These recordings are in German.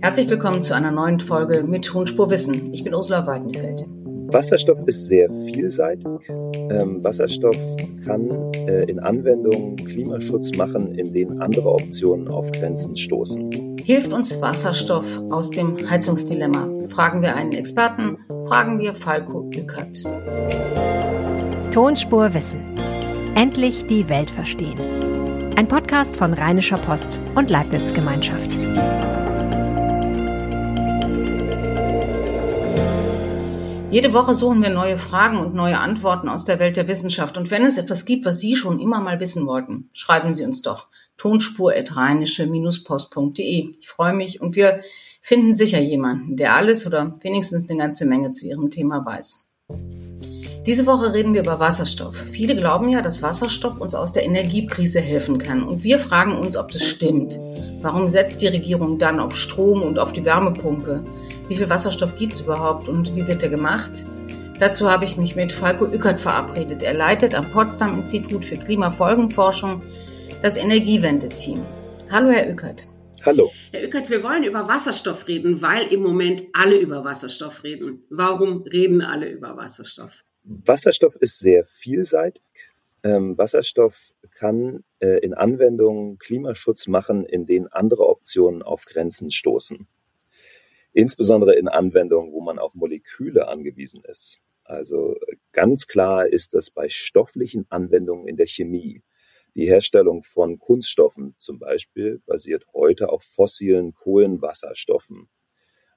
Herzlich willkommen zu einer neuen Folge mit Tonspur Wissen. Ich bin Ursula Weidenfeld. Wasserstoff ist sehr vielseitig. Ähm, Wasserstoff kann äh, in Anwendungen Klimaschutz machen, in denen andere Optionen auf Grenzen stoßen. Hilft uns Wasserstoff aus dem Heizungsdilemma? Fragen wir einen Experten, fragen wir Falco Lückert. Tonspur Wissen. Endlich die Welt verstehen. Ein Podcast von Rheinischer Post und Leibniz Gemeinschaft. Jede Woche suchen wir neue Fragen und neue Antworten aus der Welt der Wissenschaft. Und wenn es etwas gibt, was Sie schon immer mal wissen wollten, schreiben Sie uns doch tonspur-post.de. Ich freue mich und wir finden sicher jemanden, der alles oder wenigstens eine ganze Menge zu Ihrem Thema weiß. Diese Woche reden wir über Wasserstoff. Viele glauben ja, dass Wasserstoff uns aus der Energiekrise helfen kann. Und wir fragen uns, ob das stimmt. Warum setzt die Regierung dann auf Strom und auf die Wärmepumpe? Wie viel Wasserstoff gibt es überhaupt und wie wird er gemacht? Dazu habe ich mich mit Falco Ückert verabredet. Er leitet am Potsdam Institut für Klimafolgenforschung das Energiewende-Team. Hallo, Herr Ückert. Hallo. Herr Ückert, wir wollen über Wasserstoff reden, weil im Moment alle über Wasserstoff reden. Warum reden alle über Wasserstoff? Wasserstoff ist sehr vielseitig. Ähm, Wasserstoff kann äh, in Anwendungen Klimaschutz machen, in denen andere Optionen auf Grenzen stoßen insbesondere in Anwendungen, wo man auf Moleküle angewiesen ist. Also ganz klar ist das bei stofflichen Anwendungen in der Chemie. Die Herstellung von Kunststoffen zum Beispiel basiert heute auf fossilen Kohlenwasserstoffen.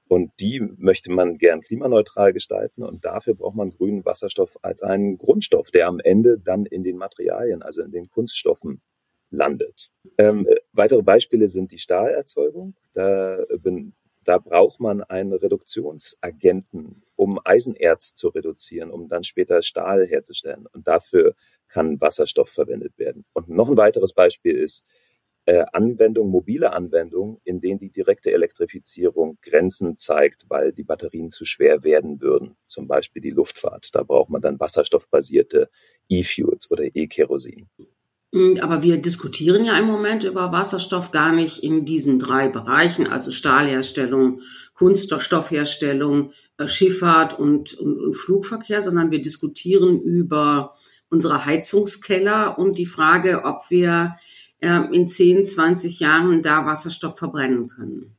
Und die möchte man gern klimaneutral gestalten und dafür braucht man grünen Wasserstoff als einen Grundstoff, der am Ende dann in den Materialien, also in den Kunststoffen landet. Ähm, weitere Beispiele sind die Stahlerzeugung. Da bin, da braucht man einen Reduktionsagenten, um Eisenerz zu reduzieren, um dann später Stahl herzustellen. Und dafür kann Wasserstoff verwendet werden. Und noch ein weiteres Beispiel ist äh, Anwendung, mobile Anwendung, in denen die direkte Elektrifizierung Grenzen zeigt, weil die Batterien zu schwer werden würden. Zum Beispiel die Luftfahrt. Da braucht man dann wasserstoffbasierte E-Fuels oder E-Kerosin. Hm, aber wir diskutieren ja im Moment über Wasserstoff gar nicht in diesen drei Bereichen, also Stahlherstellung, Kunststoffherstellung, äh, Schifffahrt und, und, und Flugverkehr, sondern wir diskutieren über unsere Heizungskeller und die Frage, ob wir äh, in 10, 20 Jahren da Wasserstoff verbrennen können.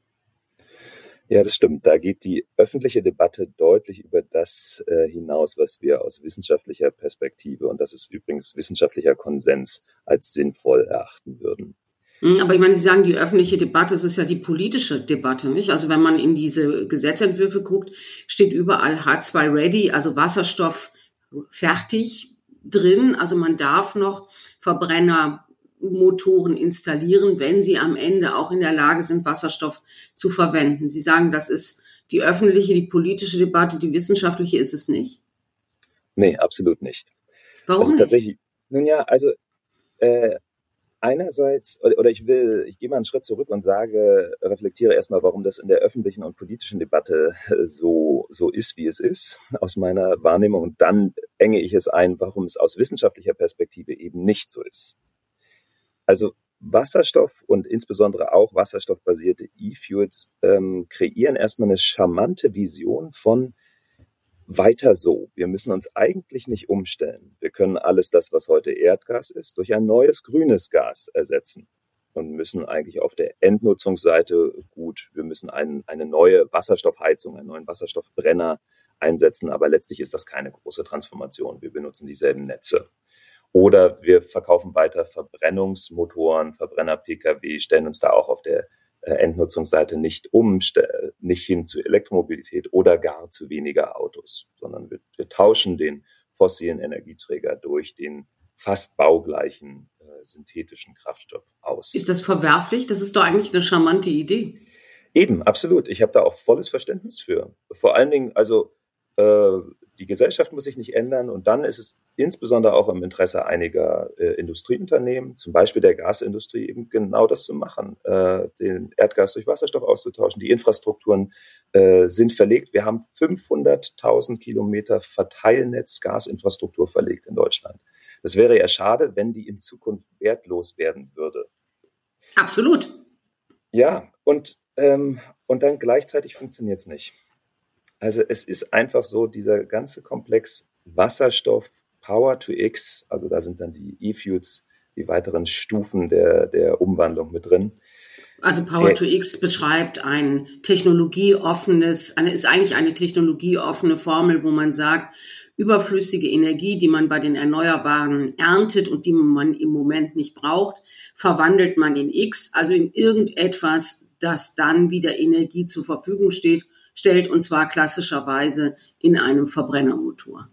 Ja, das stimmt. Da geht die öffentliche Debatte deutlich über das äh, hinaus, was wir aus wissenschaftlicher Perspektive, und das ist übrigens wissenschaftlicher Konsens, als sinnvoll erachten würden. Hm, aber ich meine, Sie sagen, die öffentliche Debatte, es ist ja die politische Debatte, nicht? Also wenn man in diese Gesetzentwürfe guckt, steht überall H2 ready, also Wasserstoff fertig drin. Also man darf noch Verbrenner Motoren installieren, wenn sie am Ende auch in der Lage sind, Wasserstoff zu verwenden. Sie sagen, das ist die öffentliche, die politische Debatte, die wissenschaftliche ist es nicht. Nee, absolut nicht. Warum also nicht? Tatsächlich, nun ja, also äh, einerseits, oder, oder ich will, ich gehe mal einen Schritt zurück und sage, reflektiere erstmal, warum das in der öffentlichen und politischen Debatte so, so ist, wie es ist, aus meiner Wahrnehmung. Und dann enge ich es ein, warum es aus wissenschaftlicher Perspektive eben nicht so ist. Also Wasserstoff und insbesondere auch wasserstoffbasierte E-Fuels ähm, kreieren erstmal eine charmante Vision von weiter so. Wir müssen uns eigentlich nicht umstellen. Wir können alles das, was heute Erdgas ist, durch ein neues grünes Gas ersetzen und müssen eigentlich auf der Endnutzungsseite gut, wir müssen ein, eine neue Wasserstoffheizung, einen neuen Wasserstoffbrenner einsetzen, aber letztlich ist das keine große Transformation. Wir benutzen dieselben Netze. Oder wir verkaufen weiter Verbrennungsmotoren, Verbrenner-Pkw, stellen uns da auch auf der äh, Endnutzungsseite nicht um, nicht hin zu Elektromobilität oder gar zu weniger Autos, sondern wir, wir tauschen den fossilen Energieträger durch den fast baugleichen äh, synthetischen Kraftstoff aus. Ist das verwerflich? Das ist doch eigentlich eine charmante Idee. Eben, absolut. Ich habe da auch volles Verständnis für. Vor allen Dingen, also äh, die Gesellschaft muss sich nicht ändern und dann ist es insbesondere auch im Interesse einiger äh, Industrieunternehmen, zum Beispiel der Gasindustrie, eben genau das zu machen, äh, den Erdgas durch Wasserstoff auszutauschen. Die Infrastrukturen äh, sind verlegt. Wir haben 500.000 Kilometer Verteilnetz Gasinfrastruktur verlegt in Deutschland. Das wäre ja schade, wenn die in Zukunft wertlos werden würde. Absolut. Ja, und ähm, und dann gleichzeitig funktioniert es nicht. Also es ist einfach so, dieser ganze Komplex Wasserstoff, Power to X, also da sind dann die E-Fuels, die weiteren Stufen der, der Umwandlung mit drin. Also Power to X beschreibt ein technologieoffenes, eine, ist eigentlich eine technologieoffene Formel, wo man sagt, überflüssige Energie, die man bei den Erneuerbaren erntet und die man im Moment nicht braucht, verwandelt man in X, also in irgendetwas, das dann wieder Energie zur Verfügung steht, stellt, und zwar klassischerweise in einem Verbrennermotor.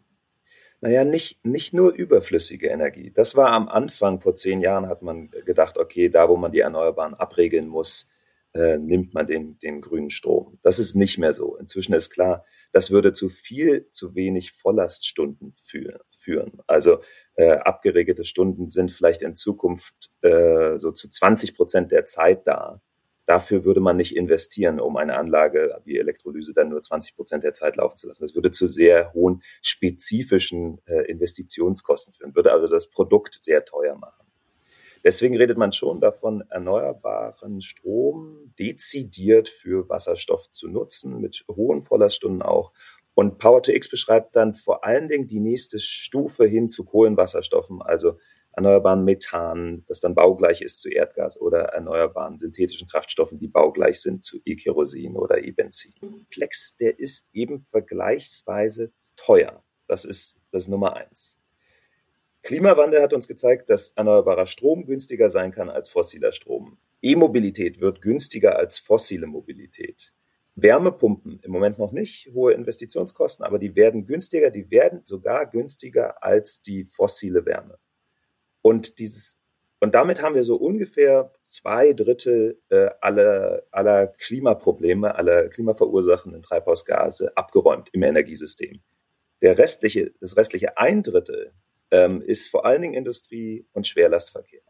Naja, nicht, nicht nur überflüssige Energie. Das war am Anfang, vor zehn Jahren hat man gedacht, okay, da wo man die Erneuerbaren abregeln muss, äh, nimmt man den, den grünen Strom. Das ist nicht mehr so. Inzwischen ist klar, das würde zu viel, zu wenig Volllaststunden führen. Also äh, abgeregelte Stunden sind vielleicht in Zukunft äh, so zu 20 Prozent der Zeit da. Dafür würde man nicht investieren, um eine Anlage wie Elektrolyse dann nur 20 Prozent der Zeit laufen zu lassen. Das würde zu sehr hohen spezifischen äh, Investitionskosten führen, würde also das Produkt sehr teuer machen. Deswegen redet man schon davon, erneuerbaren Strom dezidiert für Wasserstoff zu nutzen, mit hohen Volllaststunden auch. Und Power to X beschreibt dann vor allen Dingen die nächste Stufe hin zu Kohlenwasserstoffen, also erneuerbaren Methan, das dann baugleich ist zu Erdgas oder erneuerbaren synthetischen Kraftstoffen, die baugleich sind zu E-Kerosin oder E-Benzin. Komplex, der ist eben vergleichsweise teuer. Das ist das Nummer eins. Klimawandel hat uns gezeigt, dass erneuerbarer Strom günstiger sein kann als fossiler Strom. E-Mobilität wird günstiger als fossile Mobilität. Wärmepumpen im Moment noch nicht, hohe Investitionskosten, aber die werden günstiger, die werden sogar günstiger als die fossile Wärme. Und dieses, und damit haben wir so ungefähr zwei Drittel äh, aller, aller Klimaprobleme, aller klimaverursachenden Treibhausgase abgeräumt im Energiesystem. Der restliche, das restliche ein Drittel ähm, ist vor allen Dingen Industrie und Schwerlastverkehr.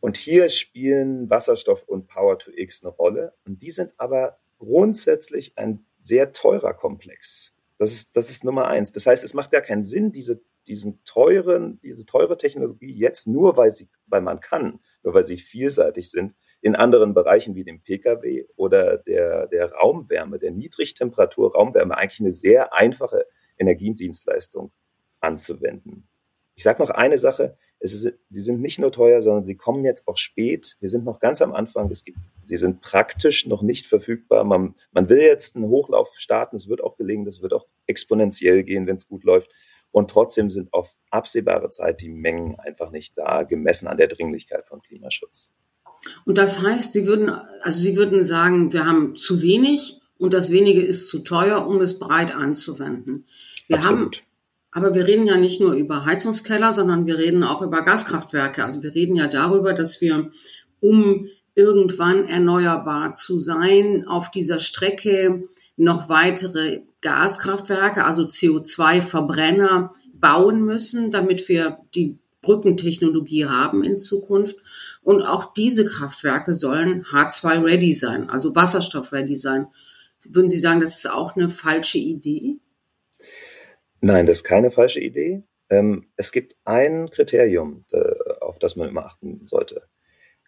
Und hier spielen Wasserstoff und Power to X eine Rolle. Und die sind aber grundsätzlich ein sehr teurer Komplex. Das ist, das ist Nummer eins. Das heißt, es macht ja keinen Sinn, diese diesen teuren, diese teure Technologie jetzt nur, weil sie, weil man kann, nur weil sie vielseitig sind, in anderen Bereichen wie dem Pkw oder der, der Raumwärme, der Niedrigtemperatur-Raumwärme eigentlich eine sehr einfache Energiedienstleistung anzuwenden. Ich sage noch eine Sache, es ist, sie sind nicht nur teuer, sondern sie kommen jetzt auch spät. Wir sind noch ganz am Anfang. Es gibt, sie sind praktisch noch nicht verfügbar. Man, man will jetzt einen Hochlauf starten. Es wird auch gelingen. Das wird auch exponentiell gehen, wenn es gut läuft. Und trotzdem sind auf absehbare Zeit die Mengen einfach nicht da, gemessen an der Dringlichkeit von Klimaschutz. Und das heißt, Sie würden, also Sie würden sagen, wir haben zu wenig und das wenige ist zu teuer, um es breit anzuwenden. Wir Absolut. haben, aber wir reden ja nicht nur über Heizungskeller, sondern wir reden auch über Gaskraftwerke. Also wir reden ja darüber, dass wir, um irgendwann erneuerbar zu sein, auf dieser Strecke noch weitere Gaskraftwerke, also CO2-Verbrenner bauen müssen, damit wir die Brückentechnologie haben in Zukunft. Und auch diese Kraftwerke sollen H2-ready sein, also Wasserstoff-ready sein. Würden Sie sagen, das ist auch eine falsche Idee? Nein, das ist keine falsche Idee. Ähm, es gibt ein Kriterium, auf das man immer achten sollte.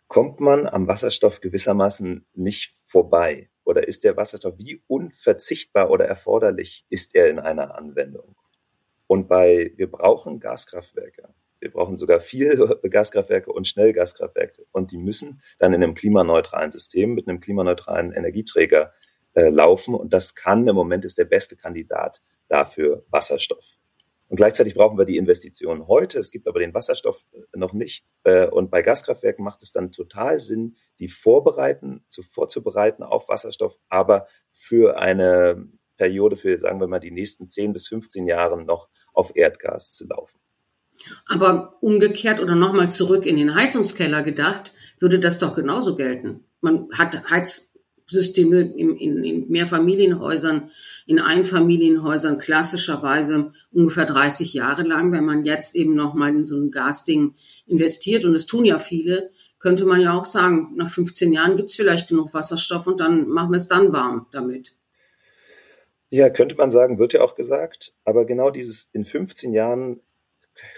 Kommt man am Wasserstoff gewissermaßen nicht vorbei? Oder ist der Wasserstoff, wie unverzichtbar oder erforderlich ist er in einer Anwendung? Und bei, wir brauchen Gaskraftwerke. Wir brauchen sogar viel Gaskraftwerke und Schnellgaskraftwerke. Und die müssen dann in einem klimaneutralen System mit einem klimaneutralen Energieträger äh, laufen. Und das kann im Moment ist der beste Kandidat dafür Wasserstoff. Und gleichzeitig brauchen wir die Investitionen heute. Es gibt aber den Wasserstoff äh, noch nicht. Äh, und bei Gaskraftwerken macht es dann total Sinn, die vorbereiten, zu, vorzubereiten auf Wasserstoff, aber für eine Periode, für, sagen wir mal, die nächsten 10 bis 15 Jahre noch auf Erdgas zu laufen. Aber umgekehrt oder nochmal zurück in den Heizungskeller gedacht, würde das doch genauso gelten. Man hat Heiz, Systeme in, in, in Mehrfamilienhäusern, in Einfamilienhäusern klassischerweise ungefähr 30 Jahre lang. Wenn man jetzt eben nochmal in so ein Gasding investiert, und das tun ja viele, könnte man ja auch sagen, nach 15 Jahren gibt es vielleicht genug Wasserstoff und dann machen wir es dann warm damit. Ja, könnte man sagen, wird ja auch gesagt. Aber genau dieses in 15 Jahren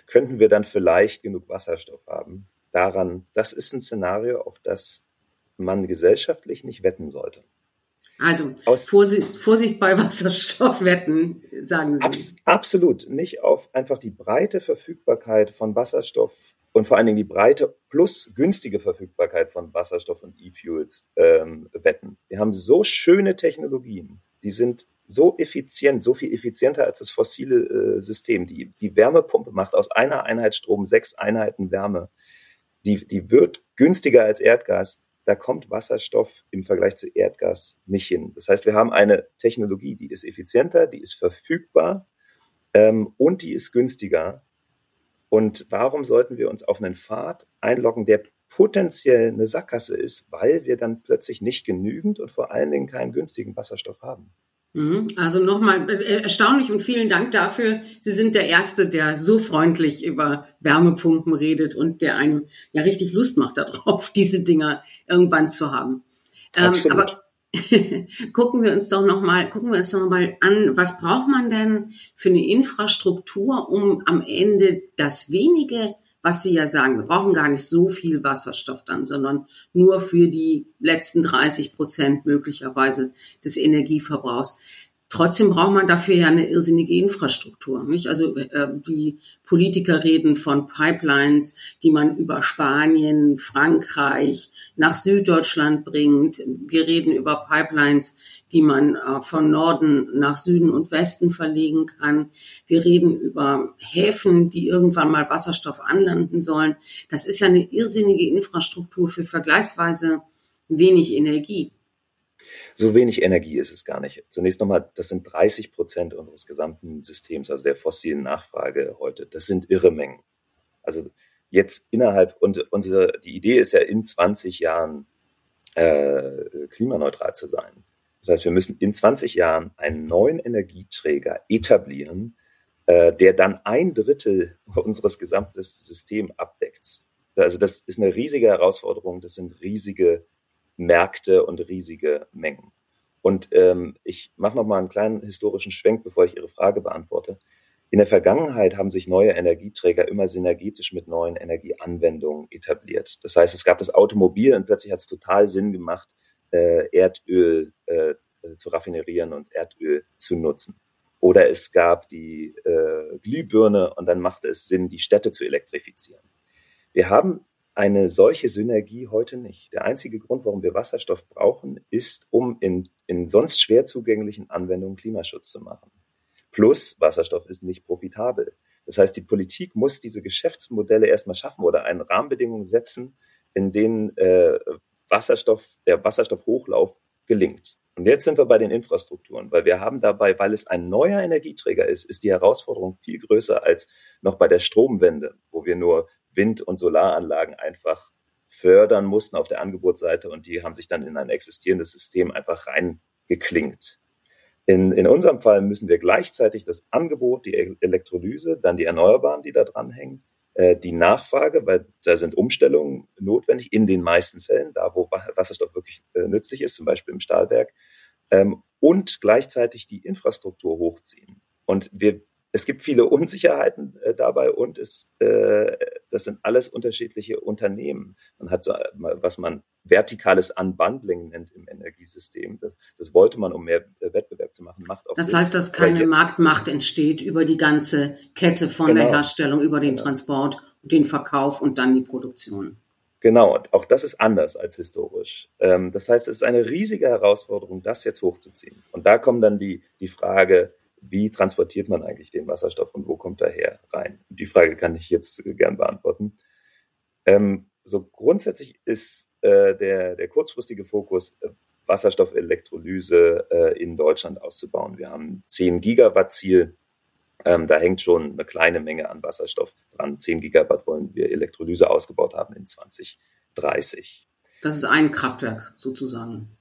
könnten wir dann vielleicht genug Wasserstoff haben. Daran, das ist ein Szenario, auf das man gesellschaftlich nicht wetten sollte. Also Aus, Vorsicht, Vorsicht bei Wasserstoffwetten, sagen Sie. Abs absolut. Nicht auf einfach die breite Verfügbarkeit von Wasserstoff und vor allen Dingen die breite plus günstige Verfügbarkeit von Wasserstoff und E-Fuels ähm, wetten. Wir haben so schöne Technologien, die sind so effizient, so viel effizienter als das fossile äh, System. Die, die Wärmepumpe macht aus einer Einheit Strom sechs Einheiten Wärme. Die, die wird günstiger als Erdgas. Da kommt Wasserstoff im Vergleich zu Erdgas nicht hin. Das heißt, wir haben eine Technologie, die ist effizienter, die ist verfügbar ähm, und die ist günstiger. Und warum sollten wir uns auf einen Pfad einloggen, der potenziell eine Sackgasse ist, weil wir dann plötzlich nicht genügend und vor allen Dingen keinen günstigen Wasserstoff haben? Mhm. Also nochmal äh, erstaunlich und vielen Dank dafür. Sie sind der Erste, der so freundlich über Wärmepumpen redet und der einem ja richtig Lust macht darauf, diese Dinger irgendwann zu haben. Ähm, aber gucken wir uns doch nochmal, gucken wir uns doch nochmal an, was braucht man denn für eine Infrastruktur, um am Ende das wenige was Sie ja sagen, wir brauchen gar nicht so viel Wasserstoff dann, sondern nur für die letzten 30 Prozent möglicherweise des Energieverbrauchs. Trotzdem braucht man dafür ja eine irrsinnige Infrastruktur, nicht? Also äh, die Politiker reden von Pipelines, die man über Spanien, Frankreich nach Süddeutschland bringt. Wir reden über Pipelines, die man äh, von Norden nach Süden und Westen verlegen kann. Wir reden über Häfen, die irgendwann mal Wasserstoff anlanden sollen. Das ist ja eine irrsinnige Infrastruktur für vergleichsweise wenig Energie. So wenig Energie ist es gar nicht. Zunächst nochmal, das sind 30 Prozent unseres gesamten Systems, also der fossilen Nachfrage heute. Das sind irre Mengen. Also jetzt innerhalb, und unsere, die Idee ist ja in 20 Jahren äh, klimaneutral zu sein. Das heißt, wir müssen in 20 Jahren einen neuen Energieträger etablieren, äh, der dann ein Drittel unseres gesamten Systems abdeckt. Also das ist eine riesige Herausforderung, das sind riesige Märkte und riesige Mengen. Und ähm, ich mache noch mal einen kleinen historischen Schwenk, bevor ich Ihre Frage beantworte. In der Vergangenheit haben sich neue Energieträger immer synergetisch mit neuen Energieanwendungen etabliert. Das heißt, es gab das Automobil und plötzlich hat es total Sinn gemacht, äh, Erdöl äh, zu raffinerieren und Erdöl zu nutzen. Oder es gab die äh, Glühbirne und dann machte es Sinn, die Städte zu elektrifizieren. Wir haben eine solche Synergie heute nicht. Der einzige Grund, warum wir Wasserstoff brauchen, ist, um in, in sonst schwer zugänglichen Anwendungen Klimaschutz zu machen. Plus, Wasserstoff ist nicht profitabel. Das heißt, die Politik muss diese Geschäftsmodelle erstmal schaffen oder eine Rahmenbedingung setzen, in denen äh, Wasserstoff, der Wasserstoffhochlauf gelingt. Und jetzt sind wir bei den Infrastrukturen, weil wir haben dabei, weil es ein neuer Energieträger ist, ist die Herausforderung viel größer als noch bei der Stromwende, wo wir nur Wind- und Solaranlagen einfach fördern mussten auf der Angebotsseite und die haben sich dann in ein existierendes System einfach reingeklingt. In, in unserem Fall müssen wir gleichzeitig das Angebot, die Elektrolyse, dann die Erneuerbaren, die da dranhängen, äh, die Nachfrage, weil da sind Umstellungen notwendig in den meisten Fällen, da wo Wasserstoff wirklich äh, nützlich ist, zum Beispiel im Stahlwerk, ähm, und gleichzeitig die Infrastruktur hochziehen. Und wir es gibt viele Unsicherheiten äh, dabei und es, äh, das sind alles unterschiedliche Unternehmen. Man hat so, was man vertikales Unbundling nennt im Energiesystem. Das, das wollte man, um mehr äh, Wettbewerb zu machen, macht auch Das Sinn. heißt, dass keine Marktmacht entsteht über die ganze Kette von genau. der Herstellung, über den. Transport, den Verkauf und dann die Produktion. Genau, und auch das ist anders als historisch. Ähm, das heißt, es ist eine riesige Herausforderung, das jetzt hochzuziehen. Und da kommt dann die, die Frage, wie transportiert man eigentlich den Wasserstoff und wo kommt er her rein? Die Frage kann ich jetzt gern beantworten. Ähm, so grundsätzlich ist äh, der, der kurzfristige Fokus, äh, Wasserstoffelektrolyse äh, in Deutschland auszubauen. Wir haben 10 Gigawatt Ziel. Ähm, da hängt schon eine kleine Menge an Wasserstoff dran. 10 Gigawatt wollen wir Elektrolyse ausgebaut haben in 2030. Das ist ein Kraftwerk sozusagen.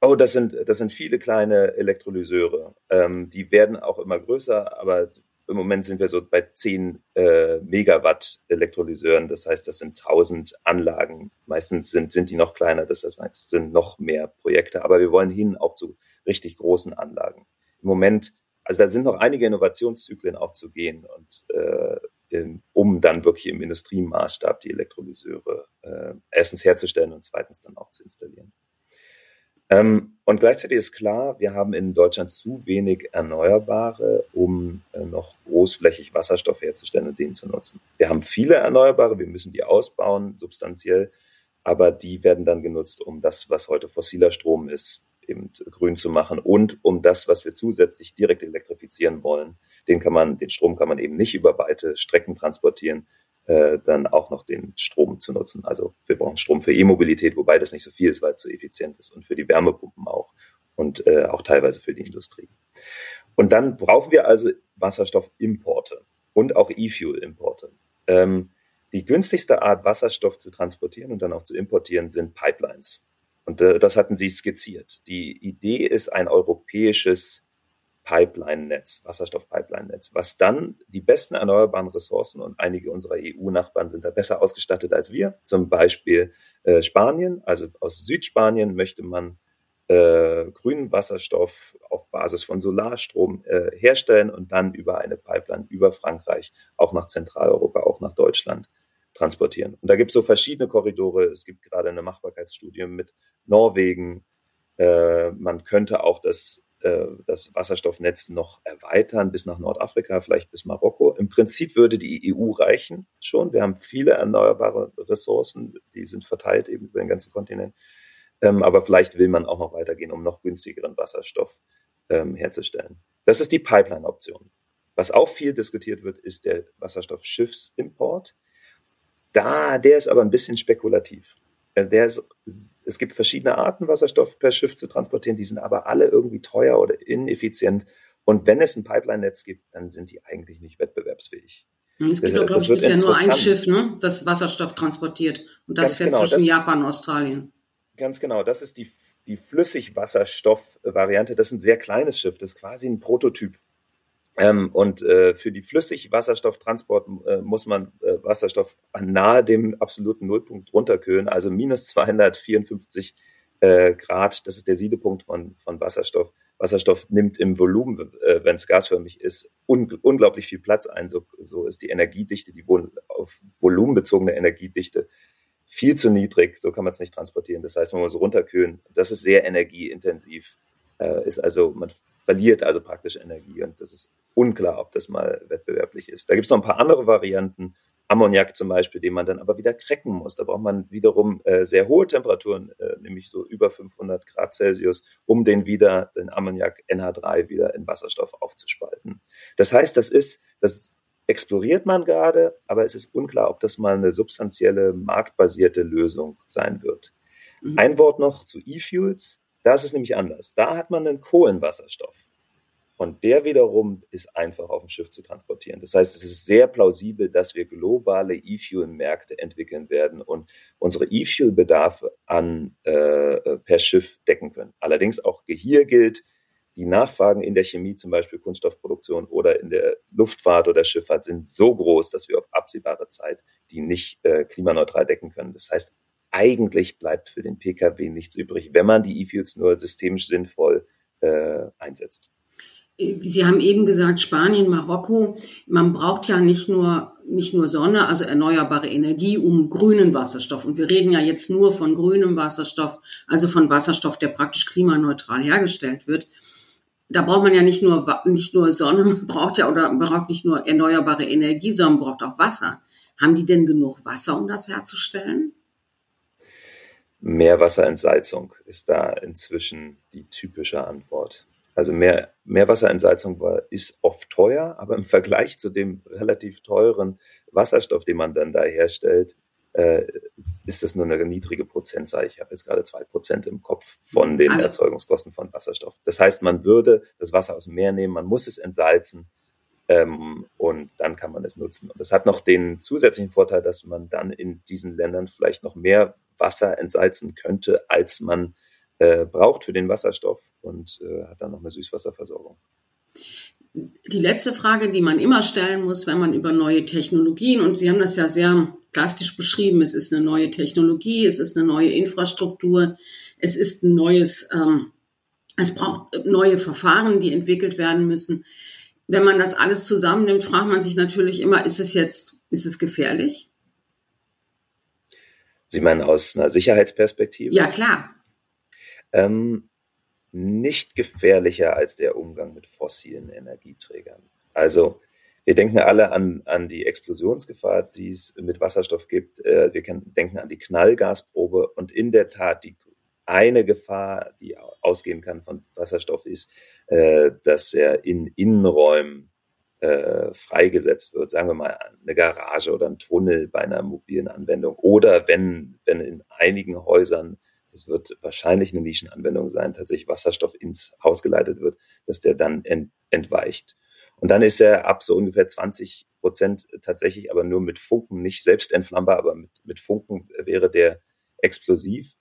Oh, das sind, das sind viele kleine Elektrolyseure. Ähm, die werden auch immer größer, aber im Moment sind wir so bei 10 äh, Megawatt Elektrolyseuren. Das heißt, das sind 1000 Anlagen. Meistens sind, sind die noch kleiner. Das heißt, es sind noch mehr Projekte. Aber wir wollen hin auch zu richtig großen Anlagen. Im Moment, also da sind noch einige Innovationszyklen auch zu gehen und äh, in, um dann wirklich im Industriemaßstab die Elektrolyseure äh, erstens herzustellen und zweitens dann auch zu installieren. Ähm, und gleichzeitig ist klar, wir haben in Deutschland zu wenig Erneuerbare, um äh, noch großflächig Wasserstoff herzustellen und den zu nutzen. Wir haben viele Erneuerbare, wir müssen die ausbauen, substanziell, aber die werden dann genutzt, um das, was heute fossiler Strom ist, eben grün zu machen und um das, was wir zusätzlich direkt elektrifizieren wollen, den kann man, den Strom kann man eben nicht über weite Strecken transportieren, äh, dann auch noch den Strom zu nutzen. Also wir brauchen Strom für E-Mobilität, wobei das nicht so viel ist, weil es so effizient ist und für die Wärmepumpen auch und äh, auch teilweise für die Industrie. Und dann brauchen wir also Wasserstoffimporte und auch E-Fuel-Importe. Ähm, die günstigste Art, Wasserstoff zu transportieren und dann auch zu importieren, sind Pipelines. Und äh, das hatten Sie skizziert. Die Idee ist ein europäisches Pipeline-Netz, Wasserstoff-Pipeline-Netz, was dann die besten erneuerbaren Ressourcen und einige unserer EU-Nachbarn sind da besser ausgestattet als wir. Zum Beispiel äh, Spanien, also aus Südspanien möchte man äh, grünen Wasserstoff auf Basis von Solarstrom äh, herstellen und dann über eine Pipeline über Frankreich auch nach Zentraleuropa, auch nach Deutschland transportieren. Und da gibt es so verschiedene Korridore. Es gibt gerade eine Machbarkeitsstudie mit Norwegen. Äh, man könnte auch das äh, das Wasserstoffnetz noch erweitern bis nach Nordafrika, vielleicht bis Marokko. Im Prinzip würde die EU reichen schon. Wir haben viele erneuerbare Ressourcen, die sind verteilt eben über den ganzen Kontinent. Ähm, aber vielleicht will man auch noch weitergehen, um noch günstigeren Wasserstoff ähm, herzustellen. Das ist die Pipeline-Option. Was auch viel diskutiert wird, ist der Wasserstoffschiffsimport. Da, der ist aber ein bisschen spekulativ. Der ist, es gibt verschiedene Arten, Wasserstoff per Schiff zu transportieren, die sind aber alle irgendwie teuer oder ineffizient. Und wenn es ein Pipeline-Netz gibt, dann sind die eigentlich nicht wettbewerbsfähig. Hm, es gibt doch, glaube ich, bisher nur ein Schiff, ne, das Wasserstoff transportiert. Und das Ganz fährt genau, zwischen das, Japan und Australien. Ganz genau, das ist die, die Flüssigwasserstoff-Variante. Das ist ein sehr kleines Schiff, das ist quasi ein Prototyp. Ähm, und äh, für die Flüssigwasserstofftransport äh, muss man äh, Wasserstoff nahe dem absoluten Nullpunkt runterkühlen, also minus 254 äh, Grad. Das ist der Siedepunkt von, von Wasserstoff. Wasserstoff nimmt im Volumen, äh, wenn es gasförmig ist, un unglaublich viel Platz ein. So, so ist die Energiedichte, die Vol auf Volumen bezogene Energiedichte viel zu niedrig. So kann man es nicht transportieren. Das heißt, man muss runterkühlen. Das ist sehr energieintensiv. Äh, ist also, man verliert also praktisch Energie und das ist unklar, ob das mal wettbewerblich ist. Da gibt es noch ein paar andere Varianten, Ammoniak zum Beispiel, den man dann aber wieder krecken muss. Da braucht man wiederum äh, sehr hohe Temperaturen, äh, nämlich so über 500 Grad Celsius, um den wieder, den Ammoniak NH3 wieder in Wasserstoff aufzuspalten. Das heißt, das ist, das exploriert man gerade, aber es ist unklar, ob das mal eine substanzielle marktbasierte Lösung sein wird. Mhm. Ein Wort noch zu E-Fuels. Da ist es nämlich anders. Da hat man einen Kohlenwasserstoff. Und der wiederum ist einfach auf dem Schiff zu transportieren. Das heißt, es ist sehr plausibel, dass wir globale E-Fuel-Märkte entwickeln werden und unsere E-Fuel-Bedarfe an äh, per Schiff decken können. Allerdings auch hier gilt, die Nachfragen in der Chemie, zum Beispiel Kunststoffproduktion oder in der Luftfahrt oder Schifffahrt, sind so groß, dass wir auf absehbare Zeit die nicht äh, klimaneutral decken können. Das heißt, eigentlich bleibt für den Pkw nichts übrig, wenn man die E-Fuels nur systemisch sinnvoll äh, einsetzt. Sie haben eben gesagt, Spanien, Marokko. Man braucht ja nicht nur, nicht nur Sonne, also erneuerbare Energie, um grünen Wasserstoff. Und wir reden ja jetzt nur von grünem Wasserstoff, also von Wasserstoff, der praktisch klimaneutral hergestellt wird. Da braucht man ja nicht nur, nicht nur Sonne, man braucht ja oder man braucht nicht nur erneuerbare Energie, sondern braucht auch Wasser. Haben die denn genug Wasser, um das herzustellen? Meerwasserentsalzung ist da inzwischen die typische Antwort. Also mehr, Meerwasserentsalzung war, ist oft teuer, aber im Vergleich zu dem relativ teuren Wasserstoff, den man dann da herstellt, äh, ist das nur eine niedrige Prozentzahl. Ich habe jetzt gerade zwei Prozent im Kopf von den also. Erzeugungskosten von Wasserstoff. Das heißt, man würde das Wasser aus dem Meer nehmen, man muss es entsalzen ähm, und dann kann man es nutzen. Und das hat noch den zusätzlichen Vorteil, dass man dann in diesen Ländern vielleicht noch mehr Wasser entsalzen könnte, als man äh, braucht für den Wasserstoff und äh, hat dann noch eine Süßwasserversorgung. Die letzte Frage, die man immer stellen muss, wenn man über neue Technologien, und Sie haben das ja sehr plastisch beschrieben, es ist eine neue Technologie, es ist eine neue Infrastruktur, es ist ein neues, ähm, es braucht neue Verfahren, die entwickelt werden müssen. Wenn man das alles zusammennimmt, fragt man sich natürlich immer, ist es jetzt, ist es gefährlich? Sie meinen aus einer Sicherheitsperspektive? Ja, klar. Ähm, nicht gefährlicher als der Umgang mit fossilen Energieträgern. Also wir denken alle an, an die Explosionsgefahr, die es mit Wasserstoff gibt. Äh, wir denken an die Knallgasprobe. Und in der Tat, die eine Gefahr, die ausgehen kann von Wasserstoff, ist, äh, dass er in Innenräumen äh, freigesetzt wird, sagen wir mal eine Garage oder ein Tunnel bei einer mobilen Anwendung oder wenn, wenn in einigen Häusern, das wird wahrscheinlich eine Nischenanwendung sein, tatsächlich Wasserstoff ins Haus geleitet wird, dass der dann ent, entweicht. Und dann ist er ab so ungefähr 20 Prozent tatsächlich aber nur mit Funken, nicht selbst entflammbar, aber mit, mit Funken wäre der explosiv.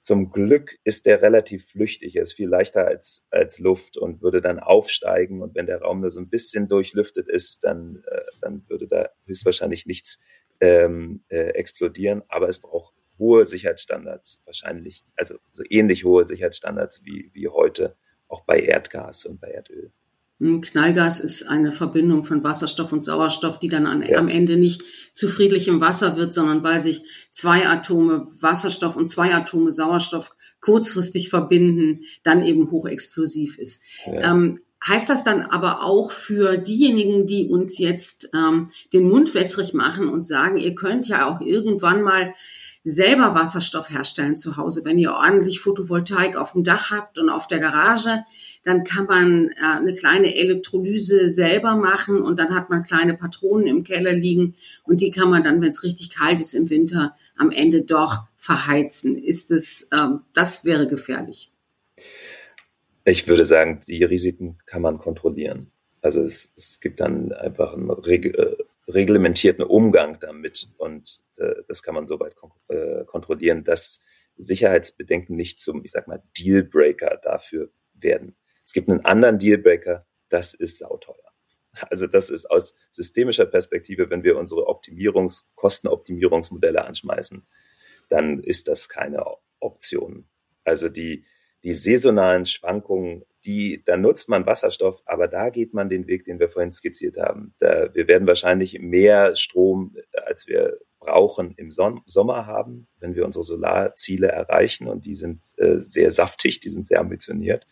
Zum Glück ist der relativ flüchtig. Er ist viel leichter als, als Luft und würde dann aufsteigen. Und wenn der Raum nur so ein bisschen durchlüftet ist, dann, äh, dann würde da höchstwahrscheinlich nichts ähm, äh, explodieren. Aber es braucht hohe Sicherheitsstandards, wahrscheinlich, also so ähnlich hohe Sicherheitsstandards wie, wie heute, auch bei Erdgas und bei Erdöl. Knallgas ist eine Verbindung von Wasserstoff und Sauerstoff, die dann an, ja. am Ende nicht zu friedlichem Wasser wird, sondern weil sich zwei Atome Wasserstoff und zwei Atome Sauerstoff kurzfristig verbinden, dann eben hochexplosiv ist. Ja. Ähm, heißt das dann aber auch für diejenigen, die uns jetzt ähm, den Mund wässrig machen und sagen, ihr könnt ja auch irgendwann mal selber Wasserstoff herstellen zu Hause. Wenn ihr ordentlich Photovoltaik auf dem Dach habt und auf der Garage, dann kann man äh, eine kleine Elektrolyse selber machen und dann hat man kleine Patronen im Keller liegen und die kann man dann, wenn es richtig kalt ist im Winter, am Ende doch verheizen. Ist es, ähm, das wäre gefährlich. Ich würde sagen, die Risiken kann man kontrollieren. Also es, es gibt dann einfach ein äh, reglementierten Umgang damit. Und äh, das kann man soweit kon äh, kontrollieren, dass Sicherheitsbedenken nicht zum, ich sag mal, Dealbreaker dafür werden. Es gibt einen anderen Dealbreaker, das ist sauteuer. Also das ist aus systemischer Perspektive, wenn wir unsere Optimierungs-, Kostenoptimierungsmodelle anschmeißen, dann ist das keine Option. Also die, die saisonalen Schwankungen die, da nutzt man Wasserstoff, aber da geht man den Weg, den wir vorhin skizziert haben. Da, wir werden wahrscheinlich mehr Strom, äh, als wir brauchen, im Son Sommer haben, wenn wir unsere Solarziele erreichen und die sind äh, sehr saftig, die sind sehr ambitioniert.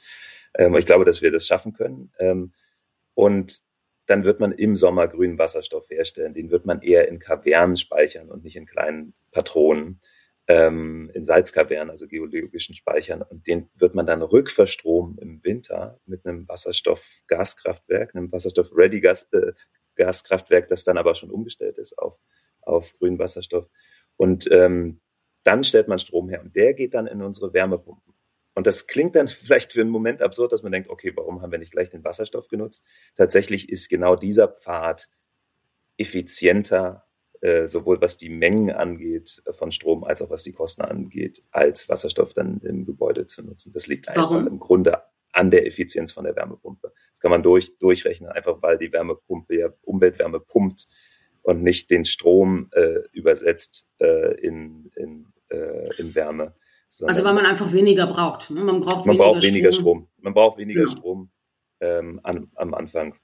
Ähm, ich glaube, dass wir das schaffen können. Ähm, und dann wird man im Sommer grünen Wasserstoff herstellen. Den wird man eher in Kavernen speichern und nicht in kleinen Patronen ähm, in Salzkavernen, also geologischen Speichern. Und den wird man dann rückverstromen im Winter mit einem Wasserstoff-Gaskraftwerk, einem Wasserstoff-Ready-Gaskraftwerk, -Gas das dann aber schon umgestellt ist auf, auf grünen Wasserstoff. Und ähm, dann stellt man Strom her und der geht dann in unsere Wärmepumpen. Und das klingt dann vielleicht für einen Moment absurd, dass man denkt, okay, warum haben wir nicht gleich den Wasserstoff genutzt? Tatsächlich ist genau dieser Pfad effizienter äh, sowohl was die Mengen angeht äh, von Strom als auch was die Kosten angeht, als Wasserstoff dann im Gebäude zu nutzen. Das liegt einfach Warum? im Grunde an der Effizienz von der Wärmepumpe. Das kann man durch, durchrechnen, einfach weil die Wärmepumpe ja Umweltwärme pumpt und nicht den Strom äh, übersetzt äh, in, in, äh, in Wärme. Also weil man einfach weniger braucht. Ne? Man braucht, man weniger, braucht weniger Strom. Strom. Man braucht weniger genau. Strom ähm, an, am Anfang.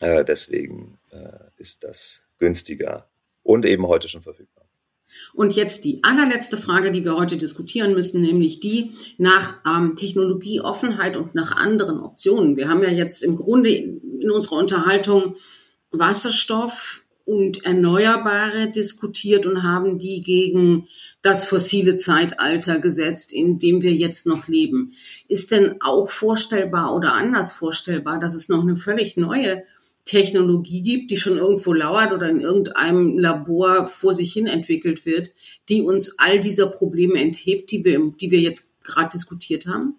Äh, deswegen äh, ist das günstiger und eben heute schon verfügbar. Und jetzt die allerletzte Frage, die wir heute diskutieren müssen, nämlich die nach ähm, Technologieoffenheit und nach anderen Optionen. Wir haben ja jetzt im Grunde in unserer Unterhaltung Wasserstoff und Erneuerbare diskutiert und haben die gegen das fossile Zeitalter gesetzt, in dem wir jetzt noch leben. Ist denn auch vorstellbar oder anders vorstellbar, dass es noch eine völlig neue Technologie gibt, die schon irgendwo lauert oder in irgendeinem Labor vor sich hin entwickelt wird, die uns all dieser Probleme enthebt, die wir, die wir jetzt gerade diskutiert haben?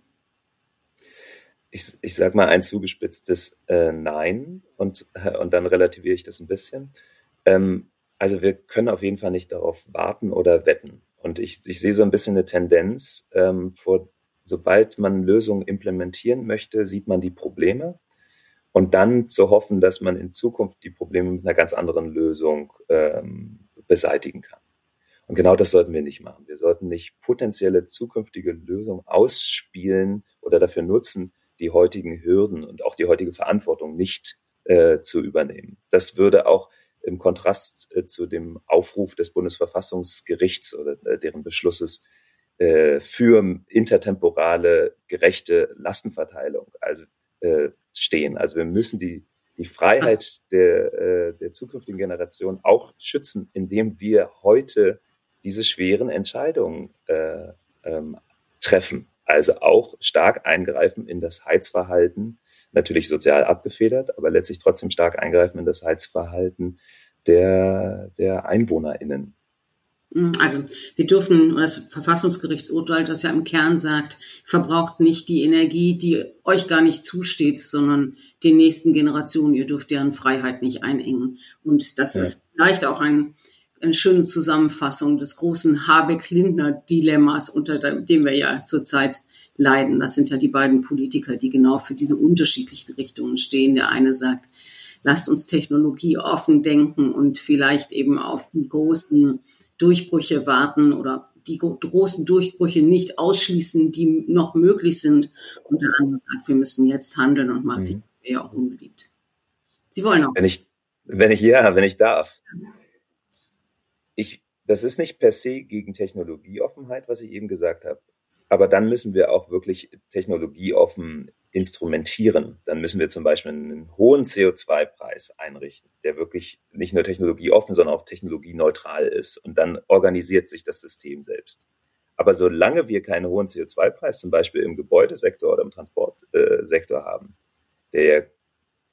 Ich, ich sage mal ein zugespitztes äh, Nein und, äh, und dann relativiere ich das ein bisschen. Ähm, also wir können auf jeden Fall nicht darauf warten oder wetten. Und ich, ich sehe so ein bisschen eine Tendenz, ähm, vor, sobald man Lösungen implementieren möchte, sieht man die Probleme und dann zu hoffen, dass man in Zukunft die Probleme mit einer ganz anderen Lösung ähm, beseitigen kann. Und genau das sollten wir nicht machen. Wir sollten nicht potenzielle zukünftige Lösungen ausspielen oder dafür nutzen, die heutigen Hürden und auch die heutige Verantwortung nicht äh, zu übernehmen. Das würde auch im Kontrast äh, zu dem Aufruf des Bundesverfassungsgerichts oder äh, deren Beschlusses äh, für intertemporale gerechte Lastenverteilung also äh, stehen. Also wir müssen die die Freiheit der, äh, der zukünftigen Generation auch schützen, indem wir heute diese schweren Entscheidungen äh, ähm, treffen. Also auch stark eingreifen in das Heizverhalten, natürlich sozial abgefedert, aber letztlich trotzdem stark eingreifen in das Heizverhalten der, der EinwohnerInnen. Mm, also wir dürfen, das Verfassungsgerichtsurteil, das ja im Kern sagt, verbraucht nicht die Energie, die euch gar nicht zusteht, sondern den nächsten Generationen. Ihr dürft deren Freiheit nicht einengen. Und das ja. ist vielleicht auch ein, eine schöne Zusammenfassung des großen Habeck-Lindner-Dilemmas, unter dem wir ja zurzeit leiden. Das sind ja die beiden Politiker, die genau für diese unterschiedlichen Richtungen stehen. Der eine sagt, lasst uns Technologie offen denken und vielleicht eben auf die großen Durchbrüche warten oder die großen Durchbrüche nicht ausschließen, die noch möglich sind. Und der andere sagt, wir müssen jetzt handeln und macht mhm. sich ja auch unbeliebt. Sie wollen auch. Wenn ich, wenn ich, ja, wenn ich darf. Ich, das ist nicht per se gegen Technologieoffenheit, was ich eben gesagt habe. Aber dann müssen wir auch wirklich technologieoffen instrumentieren. Dann müssen wir zum Beispiel einen hohen CO2-Preis einrichten, der wirklich nicht nur technologieoffen, sondern auch technologieneutral ist. Und dann organisiert sich das System selbst. Aber solange wir keinen hohen CO2-Preis zum Beispiel im Gebäudesektor oder im Transportsektor haben, der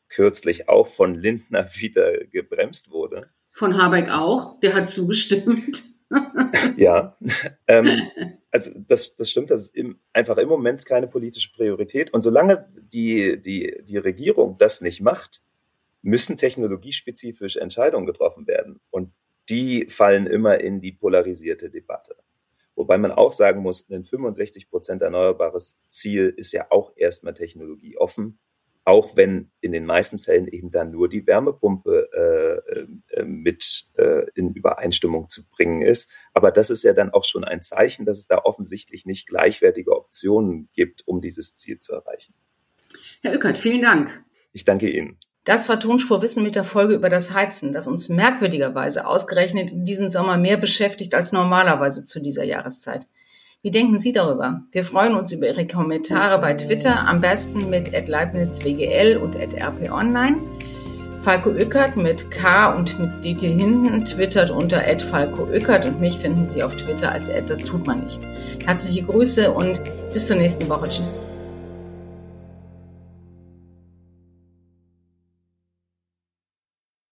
kürzlich auch von Lindner wieder gebremst wurde. Von Habeck auch, der hat zugestimmt. Ja, ähm, also das, das stimmt, das ist im, einfach im Moment keine politische Priorität. Und solange die, die, die Regierung das nicht macht, müssen technologiespezifisch Entscheidungen getroffen werden. Und die fallen immer in die polarisierte Debatte. Wobei man auch sagen muss, ein 65 Prozent erneuerbares Ziel ist ja auch erstmal technologieoffen auch wenn in den meisten Fällen eben dann nur die Wärmepumpe äh, äh, mit äh, in Übereinstimmung zu bringen ist. Aber das ist ja dann auch schon ein Zeichen, dass es da offensichtlich nicht gleichwertige Optionen gibt, um dieses Ziel zu erreichen. Herr Ückert, vielen Dank. Ich danke Ihnen. Das war Tonspurwissen mit der Folge über das Heizen, das uns merkwürdigerweise ausgerechnet in diesem Sommer mehr beschäftigt als normalerweise zu dieser Jahreszeit. Wie denken Sie darüber? Wir freuen uns über Ihre Kommentare bei Twitter, am besten mit @leibnizwgl und @rponline. Falco Ückert mit K und mit DT hinten twittert unter Falco Ückert und mich finden Sie auf Twitter als das tut man nicht. Herzliche Grüße und bis zur nächsten Woche. Tschüss.